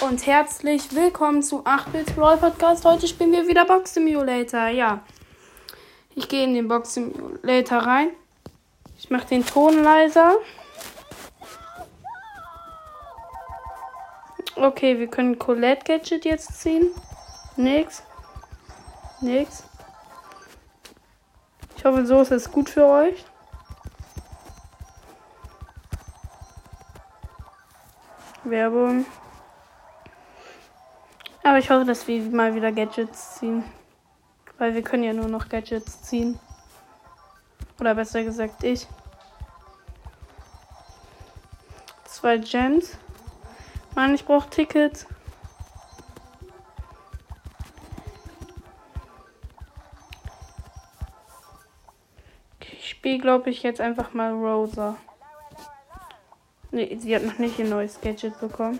und herzlich willkommen zu 8-Bit Brawl Podcast. Heute spielen wir wieder Box Simulator. Ja, ich gehe in den Box Simulator rein. Ich mache den Ton leiser. Okay, wir können Colette Gadget jetzt ziehen. Nix. Nix. Ich hoffe, so ist es gut für euch. Werbung. Aber ich hoffe, dass wir mal wieder Gadgets ziehen. Weil wir können ja nur noch Gadgets ziehen. Oder besser gesagt, ich. Zwei Gems. Mann, ich brauche Tickets. Ich spiele, glaube ich, jetzt einfach mal Rosa. Nee, sie hat noch nicht ein neues Gadget bekommen.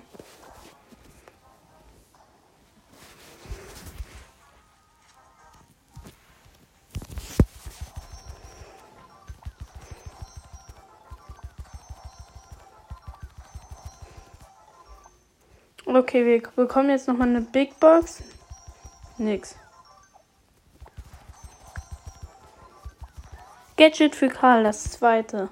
Okay, wir bekommen jetzt nochmal eine Big Box. Nix. Gadget für Karl, das zweite.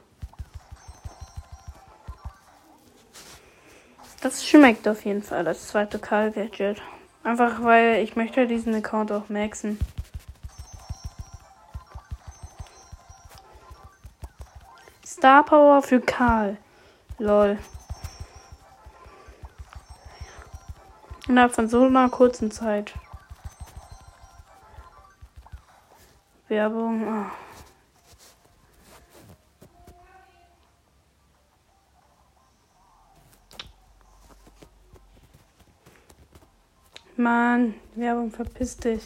Das schmeckt auf jeden Fall, das zweite Karl Gadget. Einfach weil ich möchte diesen Account auch maxen. Star Power für Karl. Lol. Innerhalb von so einer kurzen Zeit. Werbung. Oh. Mann, Werbung, verpiss dich.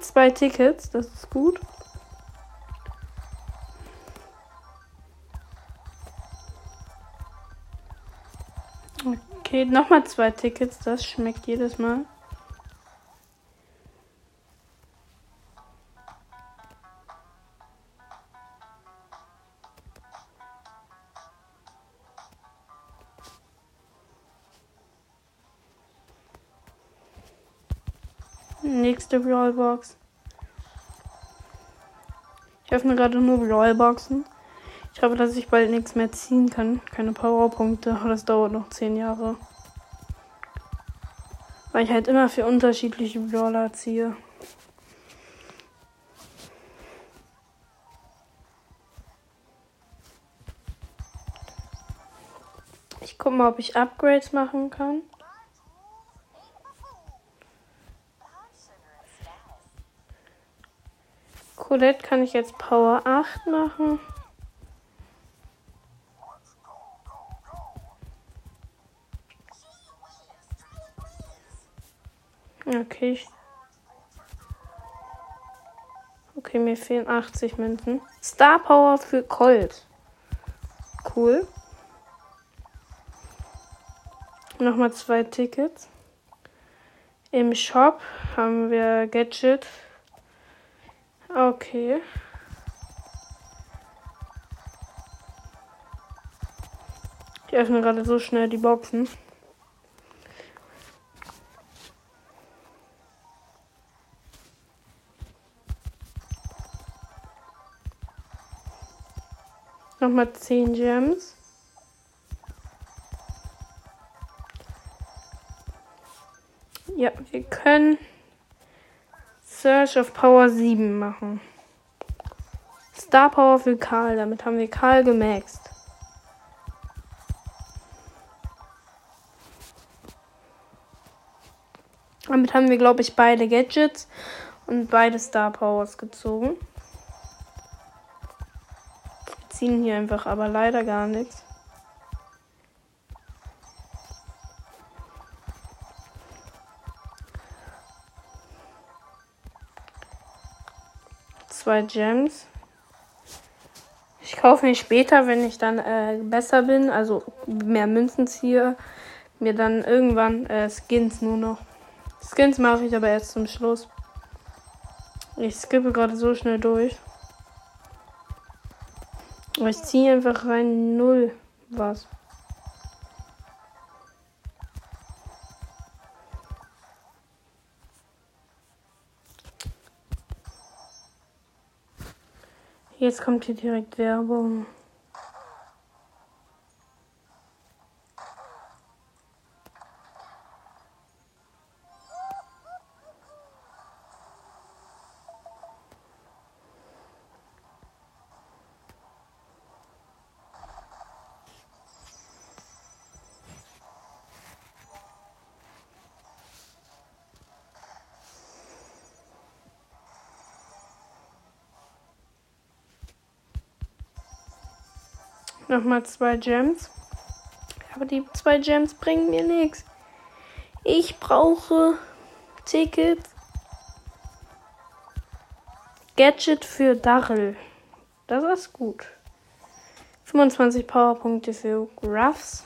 Zwei Tickets, das ist gut. Okay, nochmal zwei Tickets, das schmeckt jedes Mal. Nächste Brawlbox. Ich öffne gerade nur Brawlboxen. Ich hoffe, dass ich bald nichts mehr ziehen kann. Keine Powerpunkte. Das dauert noch 10 Jahre. Weil ich halt immer für unterschiedliche Brawler ziehe. Ich guck mal, ob ich Upgrades machen kann. Colette kann ich jetzt Power 8 machen. Okay. Okay, mir fehlen 80 Münzen. Star Power für Colt. Cool. Nochmal zwei Tickets. Im Shop haben wir Gadget Okay. Ich öffne gerade so schnell die Boxen. Nochmal 10 Gems. Ja, wir können Search of Power 7 machen. Star Power für Karl. Damit haben wir Karl gemaxt. Damit haben wir, glaube ich, beide Gadgets und beide Star Powers gezogen. Ziehen hier einfach aber leider gar nichts. zwei Gems. Ich kaufe mir später, wenn ich dann äh, besser bin, also mehr Münzen ziehe, mir dann irgendwann äh, Skins nur noch. Skins mache ich aber erst zum Schluss. Ich skippe gerade so schnell durch. Aber ich ziehe einfach rein null was. Jetzt kommt hier direkt Werbung. Nochmal zwei Gems. Aber die zwei Gems bringen mir nichts. Ich brauche Tickets. Gadget für Dachel. Das ist gut. 25 Powerpunkte für Ruffs.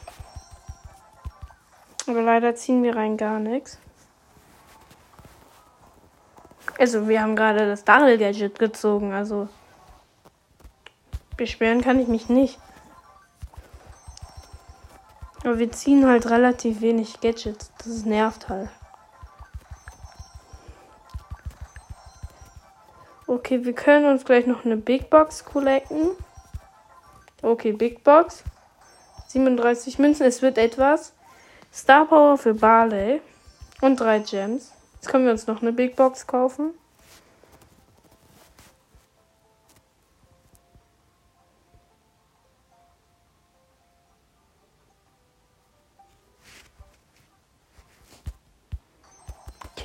Aber leider ziehen wir rein gar nichts. Also, wir haben gerade das Dachel-Gadget gezogen. Also, beschweren kann ich mich nicht. Aber wir ziehen halt relativ wenig Gadgets. Das nervt halt. Okay, wir können uns gleich noch eine Big Box collecten. Okay, Big Box. 37 Münzen. Es wird etwas. Star Power für Barley. Und drei Gems. Jetzt können wir uns noch eine Big Box kaufen.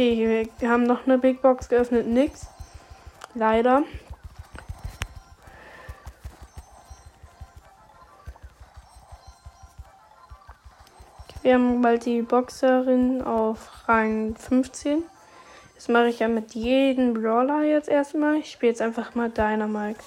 Okay, wir haben noch eine Big Box geöffnet. Nix. Leider. Wir haben bald die Boxerin auf Rang 15. Das mache ich ja mit jedem Brawler jetzt erstmal. Ich spiele jetzt einfach mal Dynamite.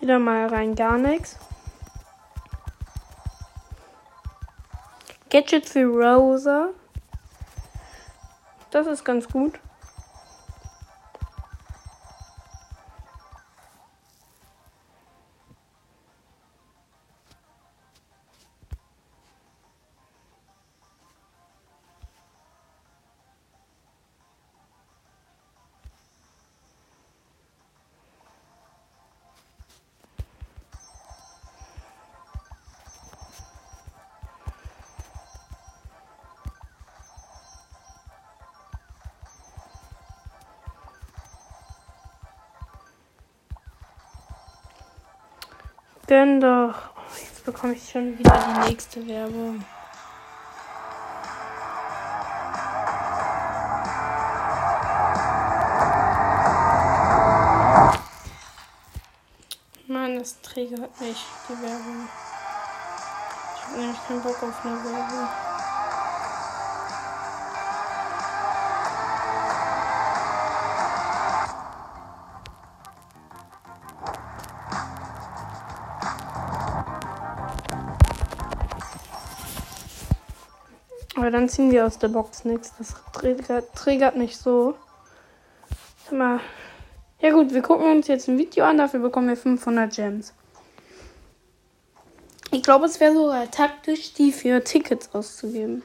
Wieder mal rein gar nichts. Gadget für Rosa. Das ist ganz gut. Gönn doch. Jetzt bekomme ich schon wieder die nächste Werbung. Mann, das triggert mich, die Werbung. Ich habe nämlich keinen Bock auf eine Werbung. Dann ziehen wir aus der Box nichts. Das triggert, nicht so. Mal. Ja gut, wir gucken uns jetzt ein Video an. Dafür bekommen wir 500 Gems. Ich glaube, es wäre sogar taktisch, die für Tickets auszugeben.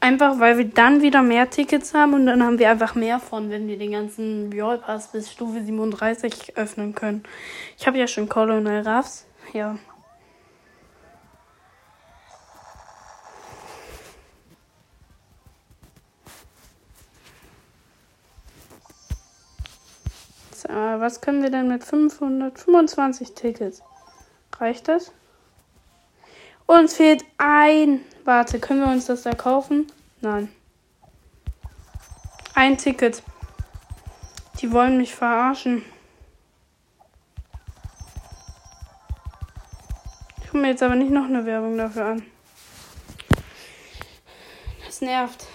Einfach, weil wir dann wieder mehr Tickets haben und dann haben wir einfach mehr von, wenn wir den ganzen Brawl Pass bis Stufe 37 öffnen können. Ich habe ja schon Colonel Ruffs. Ja. Äh, was können wir denn mit 525 Tickets? Reicht das? Uns fehlt ein. Warte, können wir uns das da kaufen? Nein. Ein Ticket. Die wollen mich verarschen. Ich gucke mir jetzt aber nicht noch eine Werbung dafür an. Das nervt.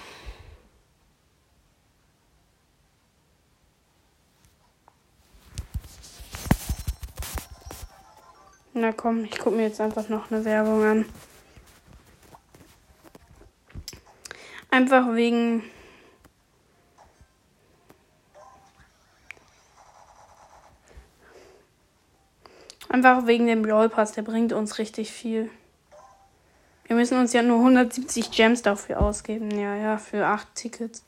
Na komm, ich gucke mir jetzt einfach noch eine Werbung an. Einfach wegen. Einfach wegen dem Brawl Pass, der bringt uns richtig viel. Wir müssen uns ja nur 170 Gems dafür ausgeben. Ja, ja, für 8 Tickets.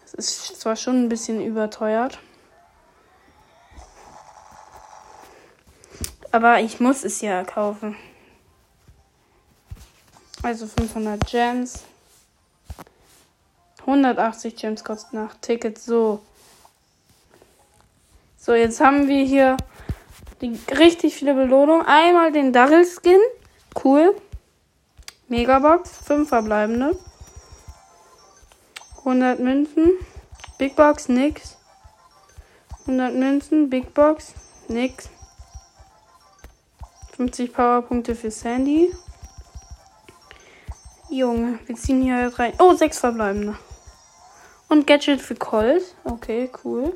Das ist zwar schon ein bisschen überteuert. Aber ich muss es ja kaufen. Also 500 Gems. 180 Gems kosten nach Ticket. So. So, jetzt haben wir hier die richtig viele Belohnungen. Einmal den Daryl Skin. Cool. Megabox. 5 verbleibende. 100 Münzen. Big Box, nix. 100 Münzen. Big Box, nix. 50 Powerpunkte für Sandy. Junge, wir ziehen hier rein. Oh, sechs verbleibende. Und Gadget für Colt. Okay, cool.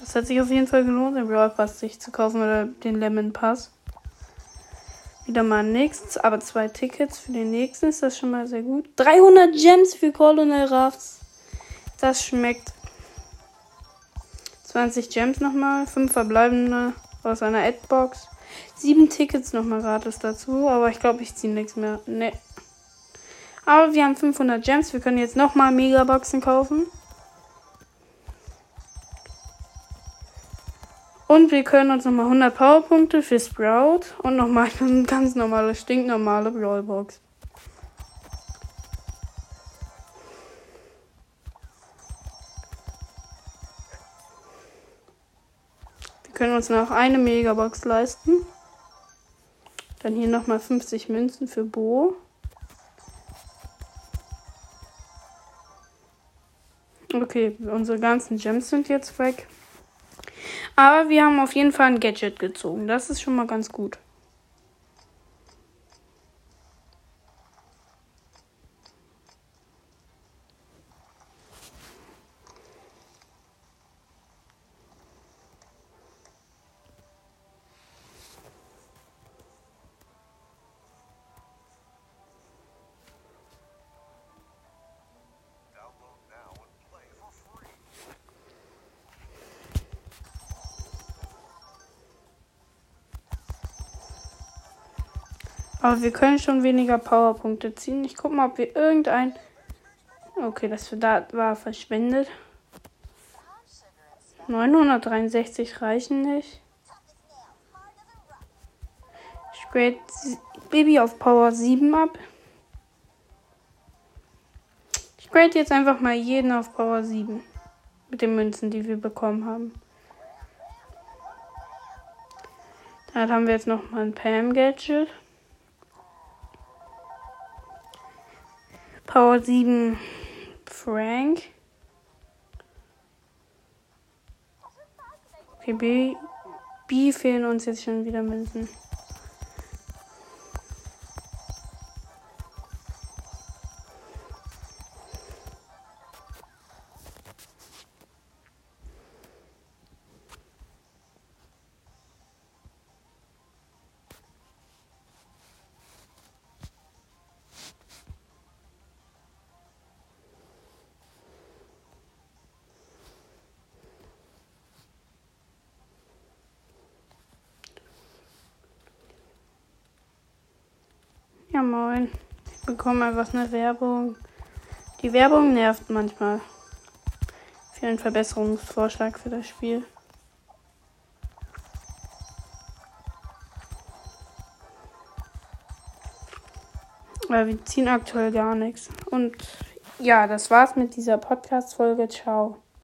Das hat sich auf jeden Fall gelohnt, den Brawl Pass sich zu kaufen oder den Lemon Pass. Wieder mal nichts, aber zwei Tickets für den nächsten ist das schon mal sehr gut. 300 Gems für Colonel Ruffs. Das schmeckt. 20 Gems nochmal, 5 verbleibende aus einer Adbox. Sieben Tickets nochmal gratis dazu, aber ich glaube, ich ziehe nichts mehr. Ne. Aber wir haben 500 Gems. Wir können jetzt nochmal Megaboxen kaufen. Und wir können uns nochmal 100 Powerpunkte für Sprout und nochmal eine ganz normale, stinknormale Brawlbox. Können uns noch eine Megabox leisten. Dann hier nochmal 50 Münzen für Bo. Okay, unsere ganzen Gems sind jetzt weg. Aber wir haben auf jeden Fall ein Gadget gezogen. Das ist schon mal ganz gut. Aber wir können schon weniger Powerpunkte ziehen. Ich guck mal, ob wir irgendein. Okay, das da war verschwendet. 963 reichen nicht. Ich grade Baby auf Power 7 ab. Ich grade jetzt einfach mal jeden auf Power 7. Mit den Münzen, die wir bekommen haben. Dann haben wir jetzt noch mal ein Pam-Gadget. Power 7 Frank. Okay, B, B fehlen uns jetzt schon wieder Münzen. Ja, moin. Ich bekomme einfach eine Werbung. Die Werbung nervt manchmal. Für einen Verbesserungsvorschlag für das Spiel. Aber wir ziehen aktuell gar nichts. Und ja, das war's mit dieser Podcast-Folge. Ciao.